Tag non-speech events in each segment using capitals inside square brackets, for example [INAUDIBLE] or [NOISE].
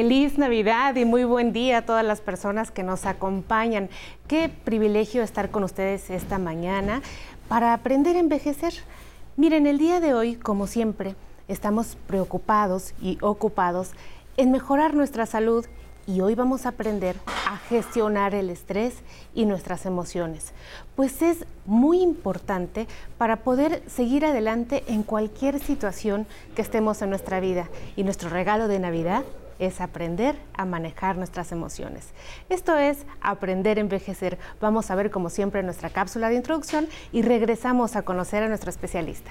Feliz Navidad y muy buen día a todas las personas que nos acompañan. Qué privilegio estar con ustedes esta mañana para aprender a envejecer. Miren, el día de hoy, como siempre, estamos preocupados y ocupados en mejorar nuestra salud y hoy vamos a aprender a gestionar el estrés y nuestras emociones, pues es muy importante para poder seguir adelante en cualquier situación que estemos en nuestra vida. Y nuestro regalo de Navidad es aprender a manejar nuestras emociones. Esto es aprender a envejecer. Vamos a ver como siempre nuestra cápsula de introducción y regresamos a conocer a nuestro especialista.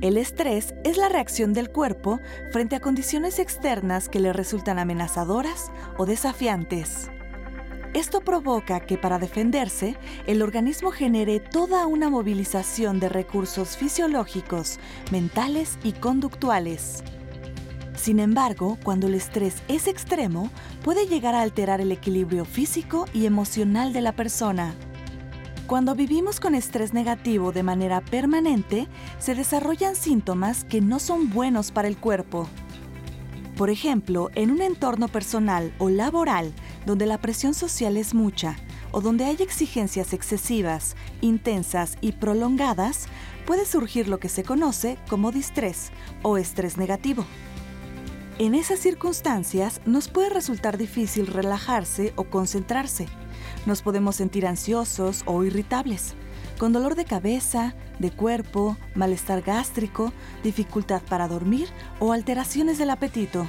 El estrés es la reacción del cuerpo frente a condiciones externas que le resultan amenazadoras o desafiantes. Esto provoca que para defenderse, el organismo genere toda una movilización de recursos fisiológicos, mentales y conductuales. Sin embargo, cuando el estrés es extremo, puede llegar a alterar el equilibrio físico y emocional de la persona. Cuando vivimos con estrés negativo de manera permanente, se desarrollan síntomas que no son buenos para el cuerpo. Por ejemplo, en un entorno personal o laboral donde la presión social es mucha o donde hay exigencias excesivas, intensas y prolongadas, puede surgir lo que se conoce como distrés o estrés negativo. En esas circunstancias nos puede resultar difícil relajarse o concentrarse nos podemos sentir ansiosos o irritables, con dolor de cabeza, de cuerpo, malestar gástrico, dificultad para dormir o alteraciones del apetito.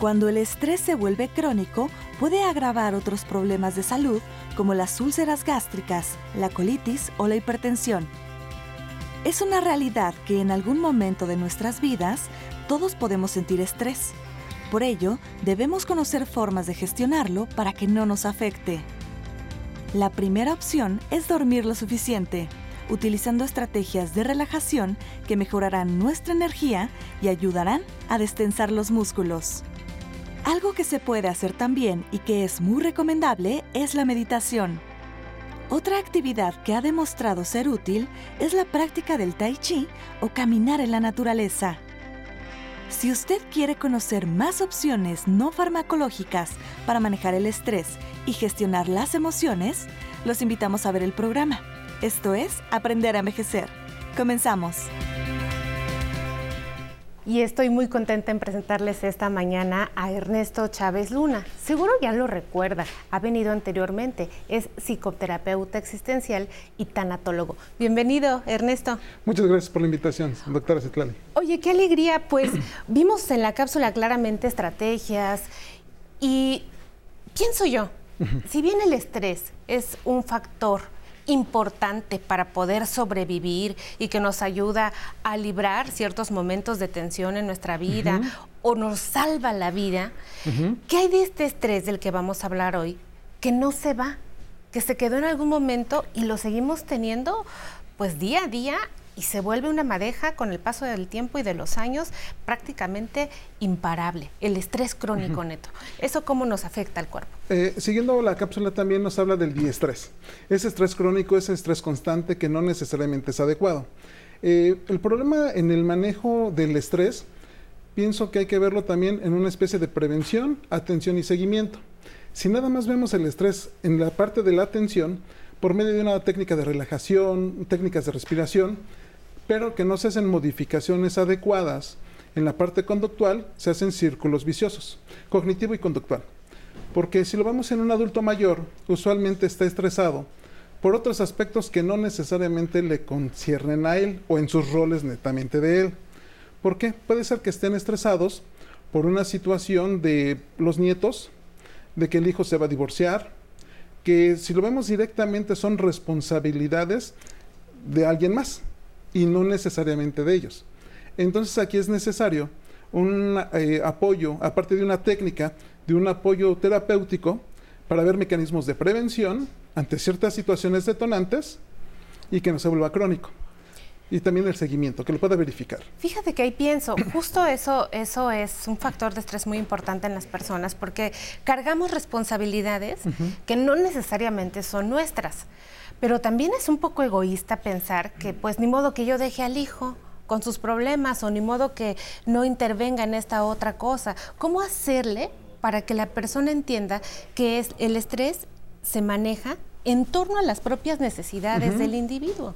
Cuando el estrés se vuelve crónico, puede agravar otros problemas de salud como las úlceras gástricas, la colitis o la hipertensión. Es una realidad que en algún momento de nuestras vidas todos podemos sentir estrés. Por ello, debemos conocer formas de gestionarlo para que no nos afecte. La primera opción es dormir lo suficiente, utilizando estrategias de relajación que mejorarán nuestra energía y ayudarán a destensar los músculos. Algo que se puede hacer también y que es muy recomendable es la meditación. Otra actividad que ha demostrado ser útil es la práctica del tai chi o caminar en la naturaleza. Si usted quiere conocer más opciones no farmacológicas para manejar el estrés y gestionar las emociones, los invitamos a ver el programa. Esto es Aprender a Envejecer. Comenzamos. Y estoy muy contenta en presentarles esta mañana a Ernesto Chávez Luna. Seguro ya lo recuerda, ha venido anteriormente, es psicoterapeuta existencial y tanatólogo. Bienvenido, Ernesto. Muchas gracias por la invitación, doctora Citlali. Oye, qué alegría, pues [CLEARS THROAT] vimos en la cápsula claramente estrategias y pienso yo, si bien el estrés es un factor importante para poder sobrevivir y que nos ayuda a librar ciertos momentos de tensión en nuestra vida o nos salva la vida, ¿qué hay de este estrés del que vamos a hablar hoy que no se va, que se quedó en algún momento y lo seguimos teniendo pues día a día y se vuelve una madeja con el paso del tiempo y de los años prácticamente imparable, el estrés crónico neto. ¿Eso cómo nos afecta al cuerpo? Eh, siguiendo la cápsula también nos habla del diestrés. Ese estrés crónico es estrés constante que no necesariamente es adecuado. Eh, el problema en el manejo del estrés, pienso que hay que verlo también en una especie de prevención, atención y seguimiento. Si nada más vemos el estrés en la parte de la atención, por medio de una técnica de relajación, técnicas de respiración, pero que no se hacen modificaciones adecuadas en la parte conductual, se hacen círculos viciosos, cognitivo y conductual. Porque si lo vemos en un adulto mayor, usualmente está estresado por otros aspectos que no necesariamente le conciernen a él o en sus roles netamente de él. ¿Por qué? Puede ser que estén estresados por una situación de los nietos, de que el hijo se va a divorciar, que si lo vemos directamente son responsabilidades de alguien más, y no necesariamente de ellos. Entonces aquí es necesario un eh, apoyo, aparte de una técnica, de un apoyo terapéutico para ver mecanismos de prevención ante ciertas situaciones detonantes y que no se vuelva crónico. y también el seguimiento, que lo pueda verificar. Fíjate que ahí pienso, justo eso, eso es un factor de estrés muy importante en las personas porque cargamos responsabilidades que no necesariamente son nuestras. Pero también es un poco egoísta pensar que pues ni modo que yo deje al hijo con sus problemas o ni modo que no intervenga en esta otra cosa. ¿Cómo hacerle para que la persona entienda que es, el estrés se maneja en torno a las propias necesidades del individuo?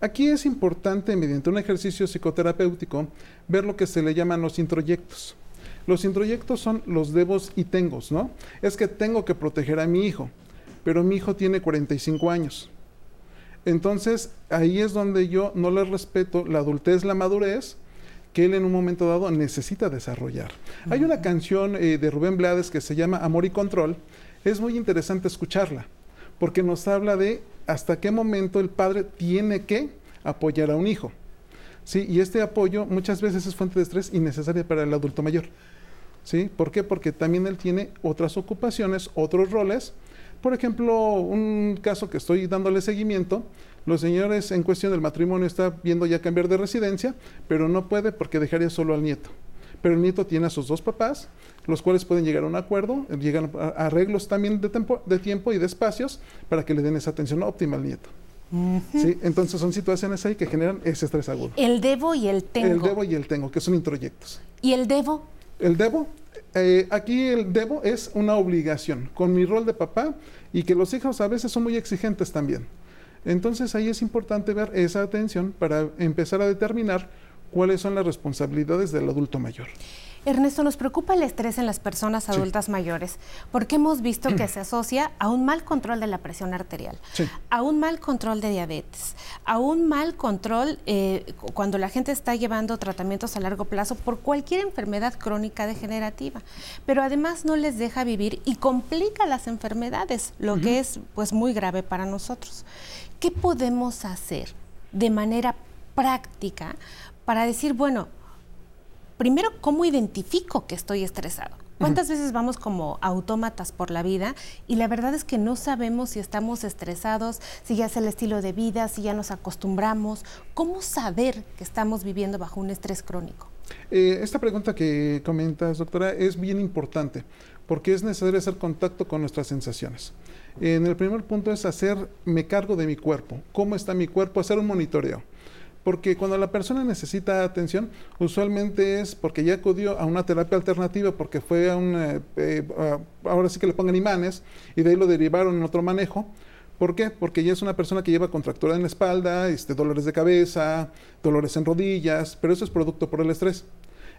Aquí es importante, mediante un ejercicio psicoterapéutico, ver lo que se le llaman los introyectos. Los introyectos son los debos y tengos, ¿no? Es que tengo que proteger a mi hijo, pero mi hijo tiene 45 años. Entonces, ahí es donde yo no le respeto la adultez, la madurez, que él en un momento dado necesita desarrollar. Hay una canción eh, de Rubén Blades que se llama Amor y Control. Es muy interesante escucharla, porque nos habla de hasta qué momento el padre tiene que apoyar a un hijo. ¿sí? Y este apoyo muchas veces es fuente de estrés innecesaria para el adulto mayor. ¿sí? ¿Por qué? Porque también él tiene otras ocupaciones, otros roles. Por ejemplo, un caso que estoy dándole seguimiento, los señores en cuestión del matrimonio está viendo ya cambiar de residencia, pero no puede porque dejaría solo al nieto. Pero el nieto tiene a sus dos papás, los cuales pueden llegar a un acuerdo, llegan a arreglos también de, tiempo, de tiempo y de espacios para que le den esa atención óptima al nieto. ¿Sí? Entonces son situaciones ahí que generan ese estrés agudo. El debo y el tengo. El debo y el tengo, que son introyectos. ¿Y el debo? El debo, eh, aquí el debo es una obligación con mi rol de papá y que los hijos a veces son muy exigentes también. Entonces ahí es importante ver esa atención para empezar a determinar cuáles son las responsabilidades del adulto mayor. Ernesto, nos preocupa el estrés en las personas adultas mayores porque hemos visto que se asocia a un mal control de la presión arterial, a un mal control de diabetes, a un mal control eh, cuando la gente está llevando tratamientos a largo plazo por cualquier enfermedad crónica degenerativa, pero además no les deja vivir y complica las enfermedades, lo que es pues muy grave para nosotros. ¿Qué podemos hacer de manera práctica para decir, bueno, primero, ¿cómo identifico que estoy estresado? ¿Cuántas veces vamos como autómatas por la vida y la verdad es que no sabemos si estamos estresados, si ya es el estilo de vida, si ya nos acostumbramos? ¿Cómo saber que estamos viviendo bajo un estrés crónico? Eh, esta pregunta que comentas, doctora, es bien importante porque es necesario hacer contacto con nuestras sensaciones. En el primer punto es hacerme cargo de mi cuerpo. ¿Cómo está mi cuerpo? Hacer un monitoreo. Porque cuando la persona necesita atención, usualmente es porque ya acudió a una terapia alternativa, porque fue a un, eh, eh, ahora sí que le pongan imanes, y de ahí lo derivaron en otro manejo. ¿Por qué? Porque ya es una persona que lleva contractura en la espalda, este, dolores de cabeza, dolores en rodillas, pero eso es producto por el estrés.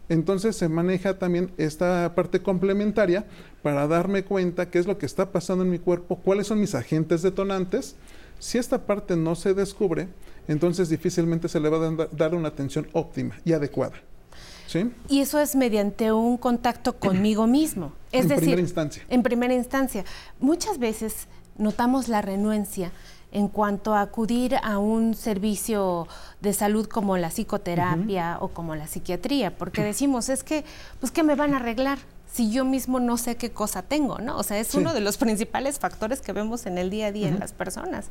Entonces se maneja también esta parte complementaria para darme cuenta qué es lo que está pasando en mi cuerpo, cuáles son mis agentes detonantes. Si esta parte no se descubre, entonces difícilmente se le va a dar una atención óptima y adecuada. ¿Sí? Y eso es mediante un contacto [CLEARS THROAT] conmigo mismo. Es en decir, primera instancia. En primera instancia. Muchas veces notamos la renuencia en cuanto a acudir a un servicio de salud como la psicoterapia o como la psiquiatría, porque [CLEARS THROAT] decimos, es que, pues, ¿qué me van a arreglar? Si yo mismo no sé qué cosa tengo, ¿no? O sea, es uno de los principales factores que vemos en el día a día en las personas.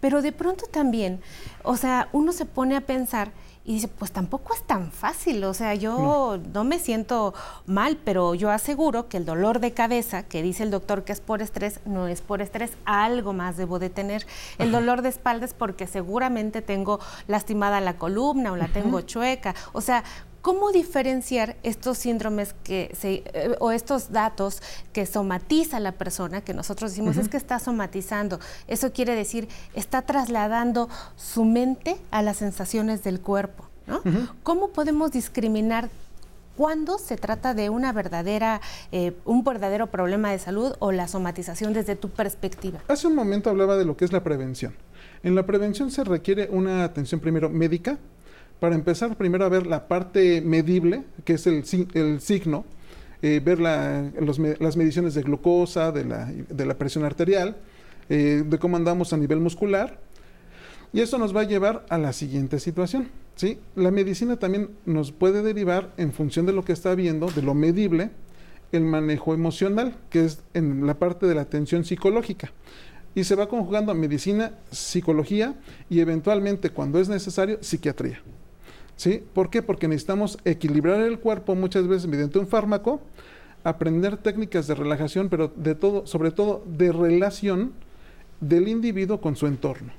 Pero de pronto también, o sea, uno se pone a pensar y dice, pues tampoco es tan fácil, o sea, yo no. me siento mal, pero yo aseguro que el dolor de cabeza, que dice el doctor que es por estrés, no es por estrés, algo más debo de tener. El dolor de espalda es porque seguramente tengo lastimada la columna o la tengo chueca, o sea, ¿Cómo diferenciar estos síndromes que se, eh, o estos datos que somatiza la persona, que nosotros decimos es que está somatizando? Eso quiere decir, está trasladando su mente a las sensaciones del cuerpo. ¿no? ¿Cómo podemos discriminar cuándo se trata de una verdadera, eh, un verdadero problema de salud o la somatización desde tu perspectiva? Hace un momento hablaba de lo que es la prevención. En la prevención se requiere una atención primero médica, para empezar primero a ver la parte medible, que es el, signo, eh, ver las mediciones de glucosa, de la, presión arterial, eh, de cómo andamos a nivel muscular. Y eso nos va a llevar a la siguiente situación. ¿sí? La medicina también nos puede derivar en función de lo que está viendo, de lo medible, el manejo emocional, que es en la parte de la atención psicológica. y se va conjugando medicina, psicología y eventualmente, cuando es necesario, psiquiatría. ¿Sí? ¿Por qué? Porque necesitamos equilibrar el cuerpo muchas veces mediante un fármaco, aprender técnicas de relajación, pero de todo, sobre todo de relación del individuo con su entorno.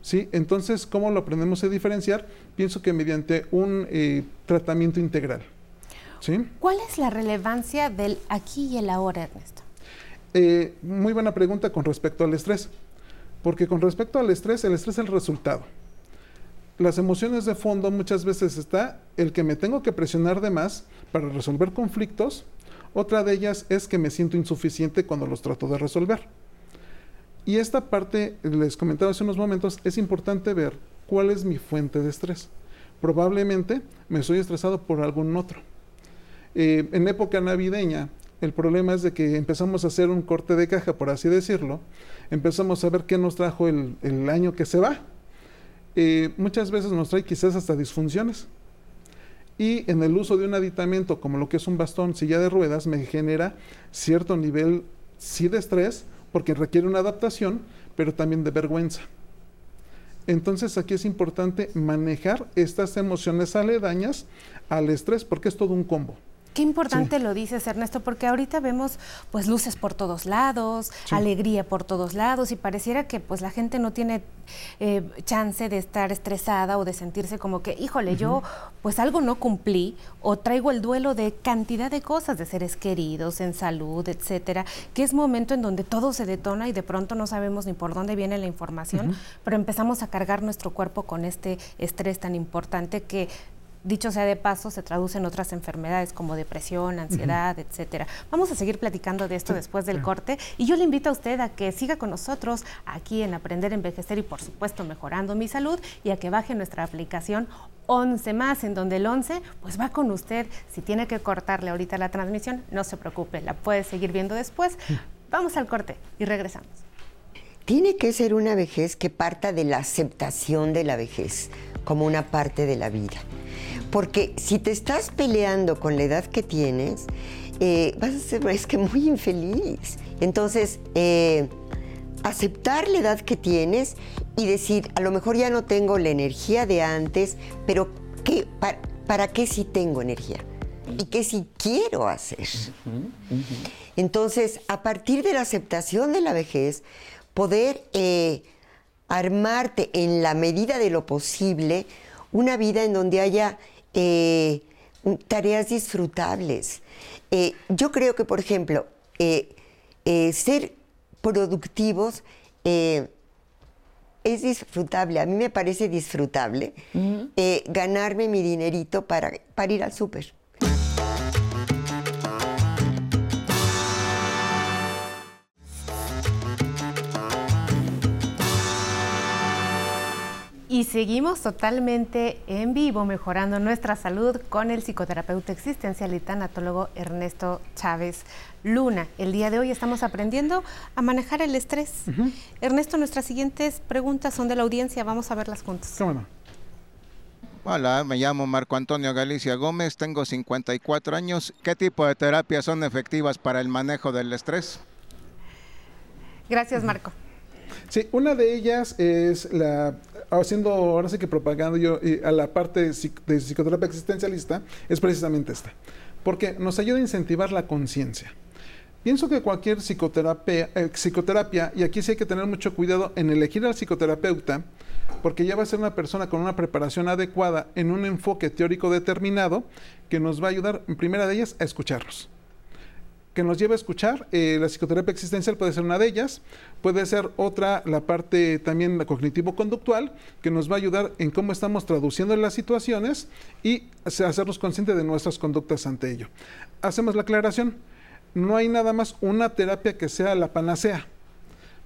¿Sí? Entonces, ¿cómo lo aprendemos a diferenciar? Pienso que mediante un eh, tratamiento integral. ¿Sí? ¿Cuál es la relevancia del aquí y el ahora, Ernesto? Eh, muy buena pregunta con respecto al estrés, porque con respecto al estrés, el estrés es el resultado. Las emociones de fondo muchas veces está el que me tengo que presionar de más para resolver conflictos. Otra de ellas es que me siento insuficiente cuando los trato de resolver. Y esta parte, les comentaba hace unos momentos, es importante ver cuál es mi fuente de estrés. Probablemente me estoy estresado por algún otro. Eh, en época navideña, el problema es de que empezamos a hacer un corte de caja, por así decirlo. Empezamos a ver qué nos trajo el, año que se va. Eh, muchas veces nos trae quizás hasta disfunciones. Y en el uso de un aditamento como lo que es un bastón, silla de ruedas, me genera cierto nivel, sí de estrés, porque requiere una adaptación, pero también de vergüenza. Entonces aquí es importante manejar estas emociones aledañas al estrés, porque es todo un combo. Qué importante lo dices, Ernesto, porque ahorita vemos pues luces por todos lados, alegría por todos lados y pareciera que pues la gente no tiene eh, chance de estar estresada o de sentirse como que, híjole, yo pues algo no cumplí o traigo el duelo de cantidad de cosas, de seres queridos, en salud, etcétera, que es momento en donde todo se detona y de pronto no sabemos ni por dónde viene la información, pero empezamos a cargar nuestro cuerpo con este estrés tan importante que dicho sea de paso, se traduce en otras enfermedades como depresión, ansiedad, etcétera. Vamos a seguir platicando de esto después del corte y yo le invito a usted a que siga con nosotros aquí en Aprender a Envejecer y por supuesto mejorando mi salud y a que baje nuestra aplicación 11 más, en donde el 11 pues va con usted. Si tiene que cortarle ahorita la transmisión, no se preocupe, la puede seguir viendo después. Vamos al corte y regresamos. Tiene que ser una vejez que parta de la aceptación de la vejez como una parte de la vida. Porque si te estás peleando con la edad que tienes, eh, vas a ser es que muy infeliz. Entonces, eh, aceptar la edad que tienes y decir, a lo mejor ya no tengo la energía de antes, pero ¿qué, para, qué sí tengo energía? ¿Y qué sí quiero hacer? Entonces, a partir de la aceptación de la vejez, poder eh, armarte en la medida de lo posible una vida en donde haya eh, tareas disfrutables. Eh, yo creo que, por ejemplo, eh, ser productivos es disfrutable. A mí me parece disfrutable ganarme mi dinerito para, para ir al súper. Y seguimos totalmente en vivo mejorando nuestra salud con el psicoterapeuta existencial y tanatólogo Ernesto Chávez Luna. El día de hoy estamos aprendiendo a manejar el estrés. Ernesto, nuestras siguientes preguntas son de la audiencia. Vamos a verlas juntos. ¿Cómo Hola, me llamo Marco Antonio Galicia Gómez, tengo 54 años. ¿Qué tipo de terapias son efectivas para el manejo del estrés? Gracias, Marco. Sí, una de ellas es la haciendo ahora sí que propagando yo a la parte de, psicoterapia existencialista es precisamente esta, porque nos ayuda a incentivar la conciencia. Pienso que cualquier psicoterapia, eh, psicoterapia, y aquí sí hay que tener mucho cuidado en elegir al psicoterapeuta, porque ya va a ser una persona con una preparación adecuada en un enfoque teórico determinado que nos va a ayudar, en primera de ellas, a escucharlos que nos lleve a escuchar. Eh, la psicoterapia existencial puede ser una de ellas, puede ser otra, la parte también cognitivo-conductual, que nos va a ayudar en cómo estamos traduciendo las situaciones y hacernos conscientes de nuestras conductas ante ello. Hacemos la aclaración, no hay nada más una terapia que sea la panacea.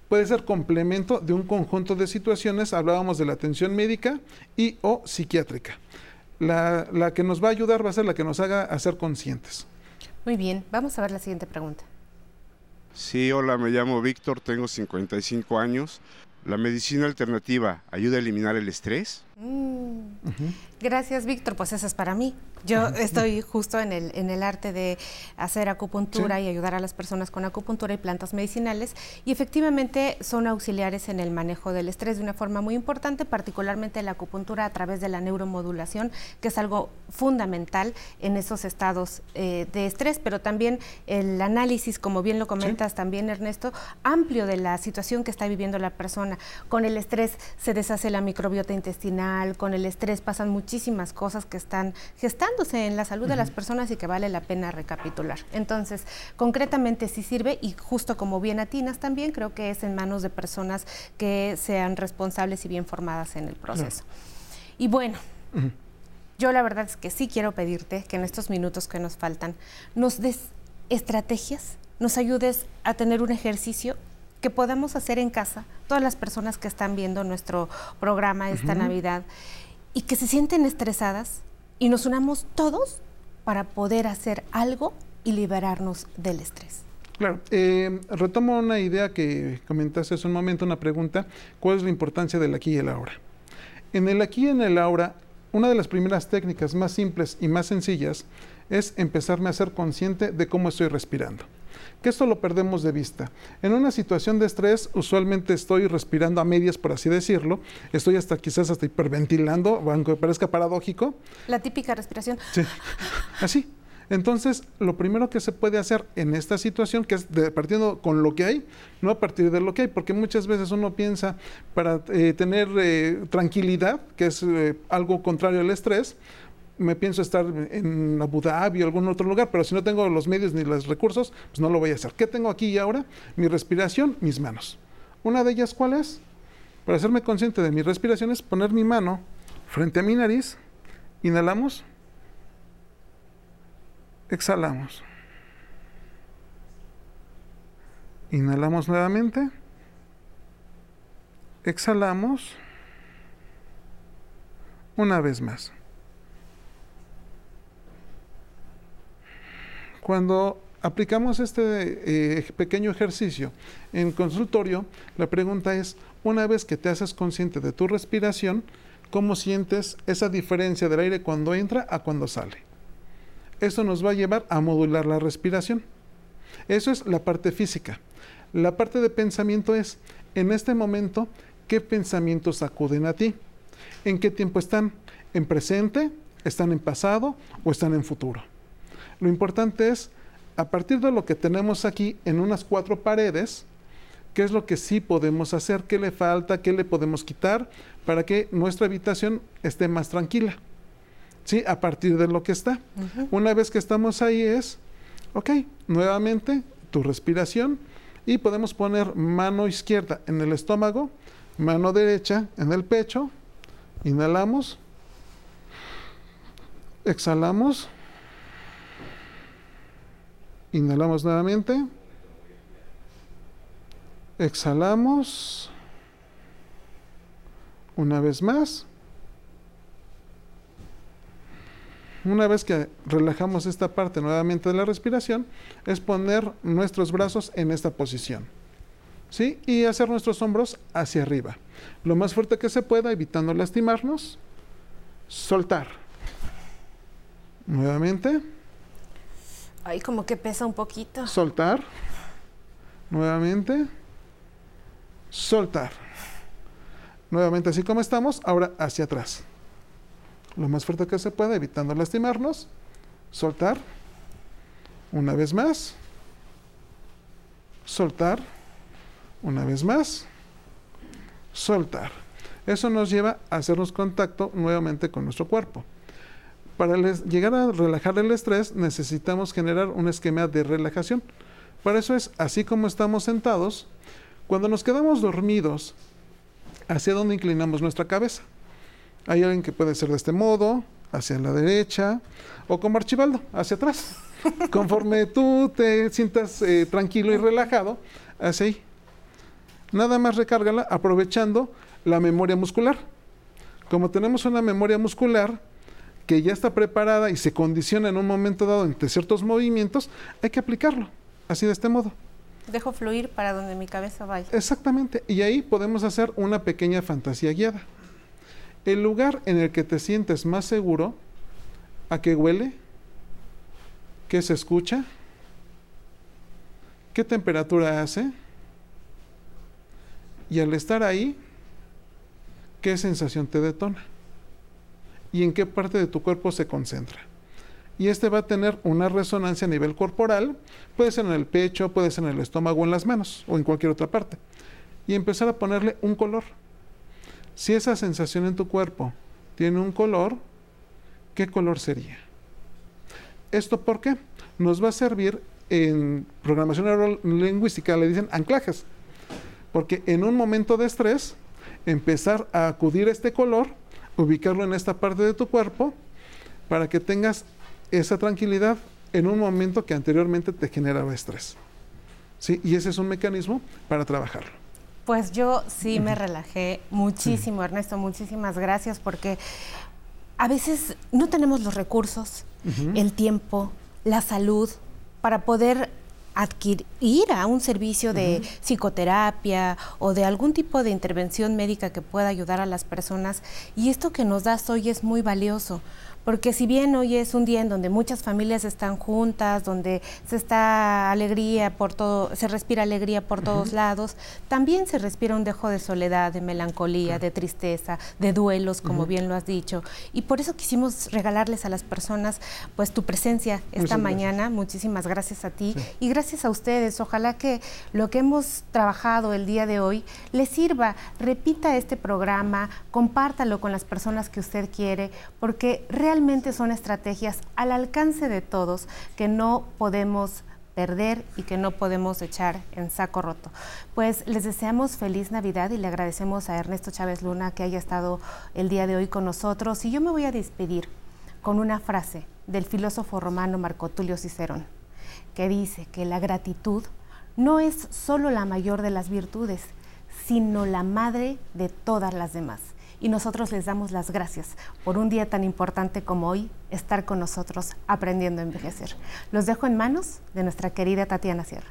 Puede ser complemento de un conjunto de situaciones, hablábamos de la atención médica y o psiquiátrica. La, la que nos va a ayudar va a ser la que nos haga hacer conscientes. Muy bien, vamos a ver la siguiente pregunta. Sí, hola, me llamo Víctor, tengo 55 años. ¿La medicina alternativa ayuda a eliminar el estrés? Mm. Gracias, Víctor. Pues eso es para mí. Yo estoy justo en el, en el arte de hacer acupuntura y ayudar a las personas con acupuntura y plantas medicinales. Y efectivamente son auxiliares en el manejo del estrés de una forma muy importante, particularmente la acupuntura a través de la neuromodulación, que es algo fundamental en esos estados eh, de estrés, pero también el análisis, como bien lo comentas también, Ernesto, amplio de la situación que está viviendo la persona. Con el estrés se deshace la microbiota intestinal, con el estrés pasan muchísimas cosas que están gestándose en la salud de las personas y que vale la pena recapitular. Entonces, concretamente sí sirve y justo como bien atinas también, creo que es en manos de personas que sean responsables y bien formadas en el proceso. Y bueno, yo la verdad es que sí quiero pedirte que en estos minutos que nos faltan nos des estrategias, nos ayudes a tener un ejercicio que podamos hacer en casa, todas las personas que están viendo nuestro programa esta Navidad y que se sienten estresadas y nos unamos todos para poder hacer algo y liberarnos del estrés. Claro, eh, retomo una idea que comentaste hace un momento, una pregunta, ¿cuál es la importancia del aquí y el ahora? En el aquí y en el ahora, una de las primeras técnicas más simples y más sencillas es empezarme a ser consciente de cómo estoy respirando que esto lo perdemos de vista. En una situación de estrés, usualmente estoy respirando a medias, por así decirlo, estoy hasta quizás hasta hiperventilando, aunque parezca paradójico. La típica respiración. Sí, así. Entonces, lo primero que se puede hacer en esta situación, que es partiendo con lo que hay, no a partir de lo que hay, porque muchas veces uno piensa para eh, tener eh, tranquilidad, que es eh, algo contrario al estrés, me pienso estar en Abu Dhabi o algún otro lugar, pero si no tengo los medios ni los recursos, pues no lo voy a hacer. ¿Qué tengo aquí y ahora? Mi respiración, mis manos. Una de ellas, ¿cuál es? Para hacerme consciente de mi respiración es poner mi mano frente a mi nariz, inhalamos, exhalamos. Inhalamos nuevamente, exhalamos una vez más. Cuando aplicamos este eh, pequeño ejercicio en consultorio, la pregunta es, una vez que te haces consciente de tu respiración, ¿cómo sientes esa diferencia del aire cuando entra a cuando sale? Esto nos va a llevar a modular la respiración. Eso es la parte física. La parte de pensamiento es, en este momento, ¿qué pensamientos acuden a ti? ¿En qué tiempo están? ¿En presente? ¿Están en pasado? ¿O están en futuro? Lo importante es, a partir de lo que tenemos aquí en unas cuatro paredes, qué es lo que sí podemos hacer, qué le falta, qué le podemos quitar para que nuestra habitación esté más tranquila. ¿Sí? A partir de lo que está. Una vez que estamos ahí es, ok, nuevamente tu respiración y podemos poner mano izquierda en el estómago, mano derecha en el pecho, inhalamos, exhalamos Inhalamos nuevamente. Exhalamos. Una vez más. Una vez que relajamos esta parte nuevamente de la respiración, es poner nuestros brazos en esta posición. ¿Sí? Y hacer nuestros hombros hacia arriba. Lo más fuerte que se pueda, evitando lastimarnos. Soltar. Nuevamente. Ahí como que pesa un poquito. Soltar. Nuevamente. Soltar. Nuevamente así como estamos, ahora hacia atrás. Lo más fuerte que se pueda, evitando lastimarnos. Soltar. Una vez más. Soltar. Una vez más. Soltar. Eso nos lleva a hacernos contacto nuevamente con nuestro cuerpo para llegar a relajar el estrés necesitamos generar un esquema de relajación. Para eso es así como estamos sentados, cuando nos quedamos dormidos, hacia dónde inclinamos nuestra cabeza. Hay alguien que puede ser de este modo, hacia la derecha, o como Archibaldo, hacia atrás. [LAUGHS] Conforme tú te sientas eh, tranquilo y relajado, hacia ahí. Nada más recárgala aprovechando la memoria muscular. Como tenemos una memoria muscular, que ya está preparada y se condiciona en un momento dado entre ciertos movimientos, hay que aplicarlo, así de este modo. dejo fluir para donde mi cabeza vaya. Exactamente, y ahí podemos hacer una pequeña fantasía guiada. El lugar en el que te sientes más seguro, ¿a qué huele? ¿Qué se escucha? ¿Qué temperatura hace? Y al estar ahí, ¿qué sensación te detona? ¿Y en qué parte de tu cuerpo se concentra? Y este va a tener una resonancia a nivel corporal, puede ser en el pecho, puede ser en el estómago, en las manos o en cualquier otra parte. Y empezar a ponerle un color. Si esa sensación en tu cuerpo tiene un color, ¿qué color sería? ¿Esto por qué? Nos va a servir en programación neurolingüística, le dicen anclajes. Porque en un momento de estrés, empezar a acudir a este color, ubicarlo en esta parte de tu cuerpo, para que tengas esa tranquilidad en un momento que anteriormente te generaba estrés. ¿Sí? Y ese es un mecanismo para trabajarlo. Pues yo sí me relajé muchísimo, Ernesto, muchísimas gracias porque a veces no tenemos los recursos, el tiempo, la salud para poder adquirir a un servicio de psicoterapia o de algún tipo de intervención médica que pueda ayudar a las personas. Y esto que nos das hoy es muy valioso porque si bien hoy es un día en donde muchas familias están juntas, donde se está alegría por todo, se respira alegría por todos lados, también se respira un dejo de soledad, de melancolía, de tristeza, de duelos, como bien lo has dicho. Y por eso quisimos regalarles a las personas pues tu presencia esta mañana. Muchísimas gracias a ti y gracias a ustedes. Ojalá que lo que hemos trabajado el día de hoy les sirva. Repita este programa, compártalo con las personas que usted quiere, porque realmente realmente son estrategias al alcance de todos que no podemos perder y que no podemos echar en saco roto. Pues les deseamos feliz Navidad y le agradecemos a Ernesto Chávez Luna que haya estado el día de hoy con nosotros. Y yo me voy a despedir con una frase del filósofo romano Marco Tulio Cicerón, que dice que la gratitud no es solo la mayor de las virtudes, sino la madre de todas las demás y nosotros les damos las gracias por un día tan importante como hoy, estar con nosotros aprendiendo a envejecer. Los dejo en manos de nuestra querida Tatiana Sierra.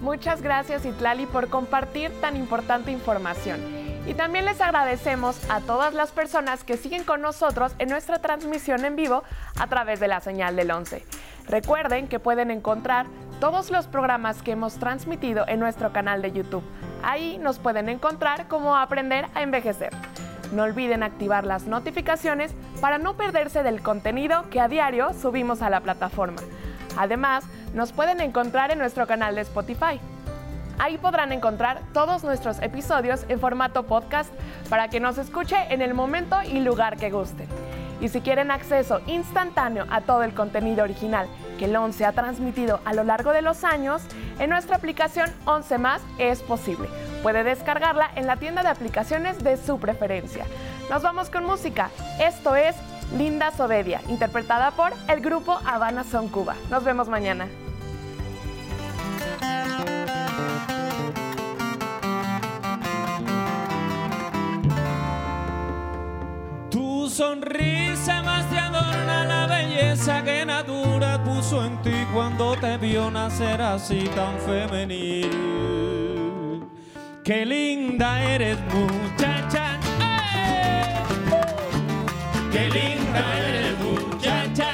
Muchas gracias Itlali por compartir tan importante información. Y también les agradecemos a todas las personas que siguen con nosotros en nuestra transmisión en vivo a través de la señal del 11. Recuerden que pueden encontrar todos los programas que hemos transmitido en nuestro canal de YouTube. Ahí nos pueden encontrar como Aprender a Envejecer. No olviden activar las notificaciones para no perderse del contenido que a diario subimos a la plataforma. Además, nos pueden encontrar en nuestro canal de Spotify. Ahí podrán encontrar todos nuestros episodios en formato podcast para que nos escuche en el momento y lugar que gusten. Y si quieren acceso instantáneo a todo el contenido original que el 11 ha transmitido a lo largo de los años, en nuestra aplicación 11 más es posible. Puede descargarla en la tienda de aplicaciones de su preferencia. Nos vamos con música. Esto es Linda Sobedia, interpretada por el grupo Habana Son Cuba. Nos vemos mañana. Tu sonrisa más la belleza que Natura puso en ti cuando te vio nacer así tan femenil. Qué linda eres muchacha. Qué linda eres muchacha.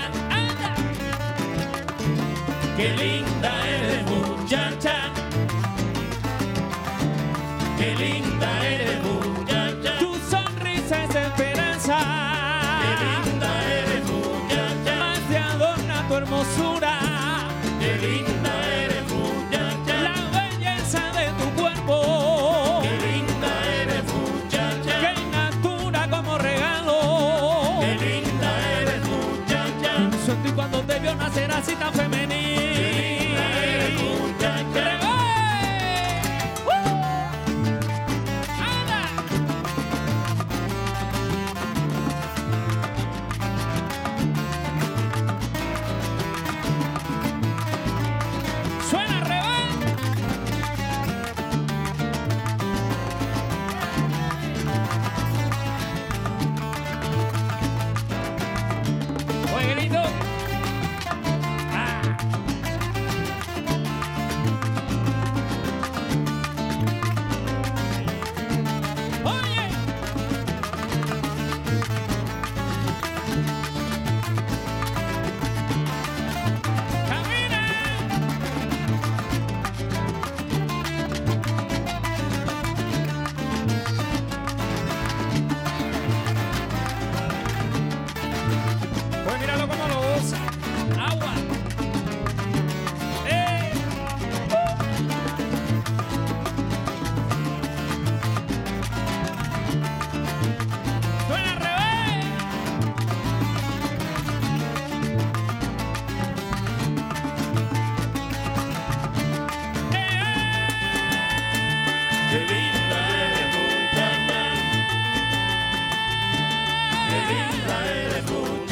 Qué linda tu hermosura. Qué linda Qué linda